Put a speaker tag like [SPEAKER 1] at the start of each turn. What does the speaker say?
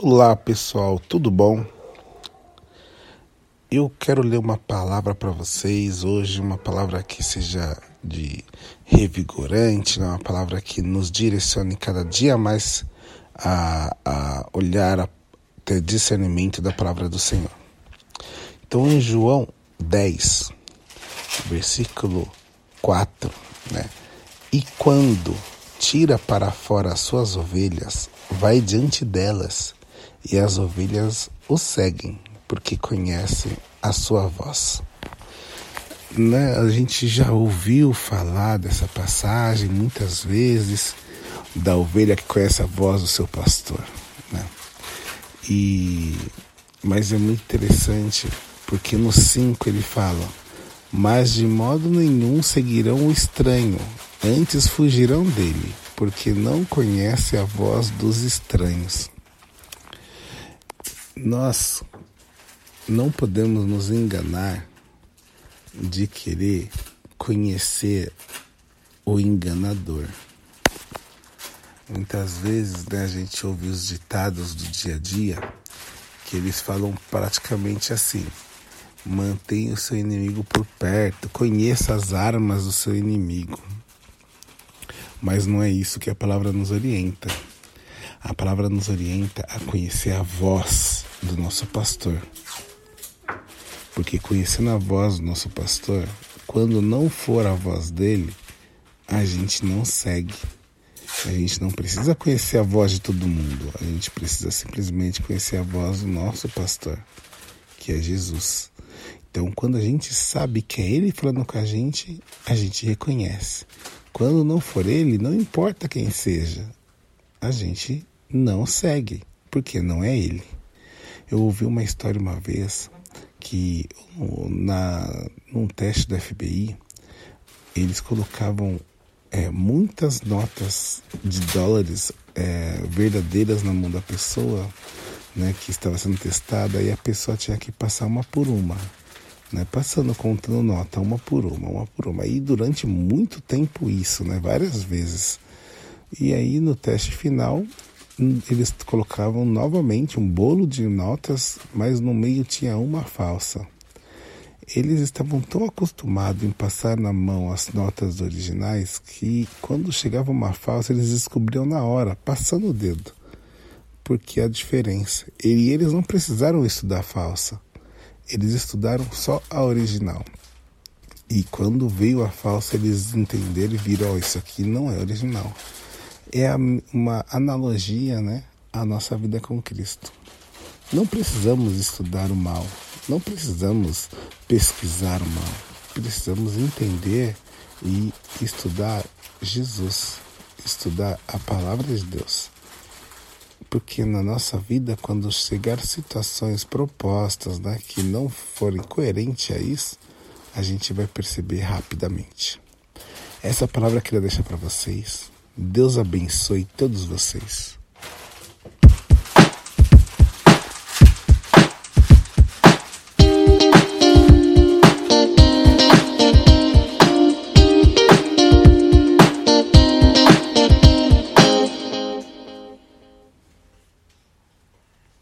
[SPEAKER 1] Olá pessoal, tudo bom? Eu quero ler uma palavra para vocês hoje, uma palavra que seja de revigorante, né? uma palavra que nos direcione cada dia mais a, a olhar, a ter discernimento da palavra do Senhor. Então, em João 10, versículo 4, né? E quando tira para fora as suas ovelhas, vai diante delas e as ovelhas o seguem, porque conhecem a sua voz. Né? A gente já ouviu falar dessa passagem muitas vezes, da ovelha que conhece a voz do seu pastor. Né? E, mas é muito interessante, porque no 5 ele fala: Mas de modo nenhum seguirão o estranho, antes fugirão dele, porque não conhece a voz dos estranhos. Nós não podemos nos enganar de querer conhecer o enganador. Muitas vezes né, a gente ouve os ditados do dia a dia que eles falam praticamente assim: mantenha o seu inimigo por perto, conheça as armas do seu inimigo. Mas não é isso que a palavra nos orienta. A palavra nos orienta a conhecer a voz do nosso pastor. Porque conhecendo a voz do nosso pastor, quando não for a voz dele, a gente não segue. A gente não precisa conhecer a voz de todo mundo. A gente precisa simplesmente conhecer a voz do nosso pastor, que é Jesus. Então, quando a gente sabe que é ele falando com a gente, a gente reconhece. Quando não for ele, não importa quem seja, a gente não segue, porque não é ele. Eu ouvi uma história uma vez que na, num teste da FBI eles colocavam é, muitas notas de dólares é, verdadeiras na mão da pessoa né, que estava sendo testada e a pessoa tinha que passar uma por uma. Né, passando, contando nota, uma por uma, uma por uma. E durante muito tempo isso, né, várias vezes. E aí no teste final eles colocavam novamente um bolo de notas, mas no meio tinha uma falsa. Eles estavam tão acostumados em passar na mão as notas originais que quando chegava uma falsa eles descobriam na hora, passando o dedo, porque a diferença. E eles não precisaram estudar a falsa, eles estudaram só a original. E quando veio a falsa, eles entenderam e viram: oh, isso aqui não é original é uma analogia né, à nossa vida com Cristo. Não precisamos estudar o mal, não precisamos pesquisar o mal, precisamos entender e estudar Jesus, estudar a palavra de Deus. Porque na nossa vida, quando chegar situações propostas né, que não forem coerentes a isso, a gente vai perceber rapidamente. Essa palavra eu queria deixar para vocês. Deus abençoe todos vocês.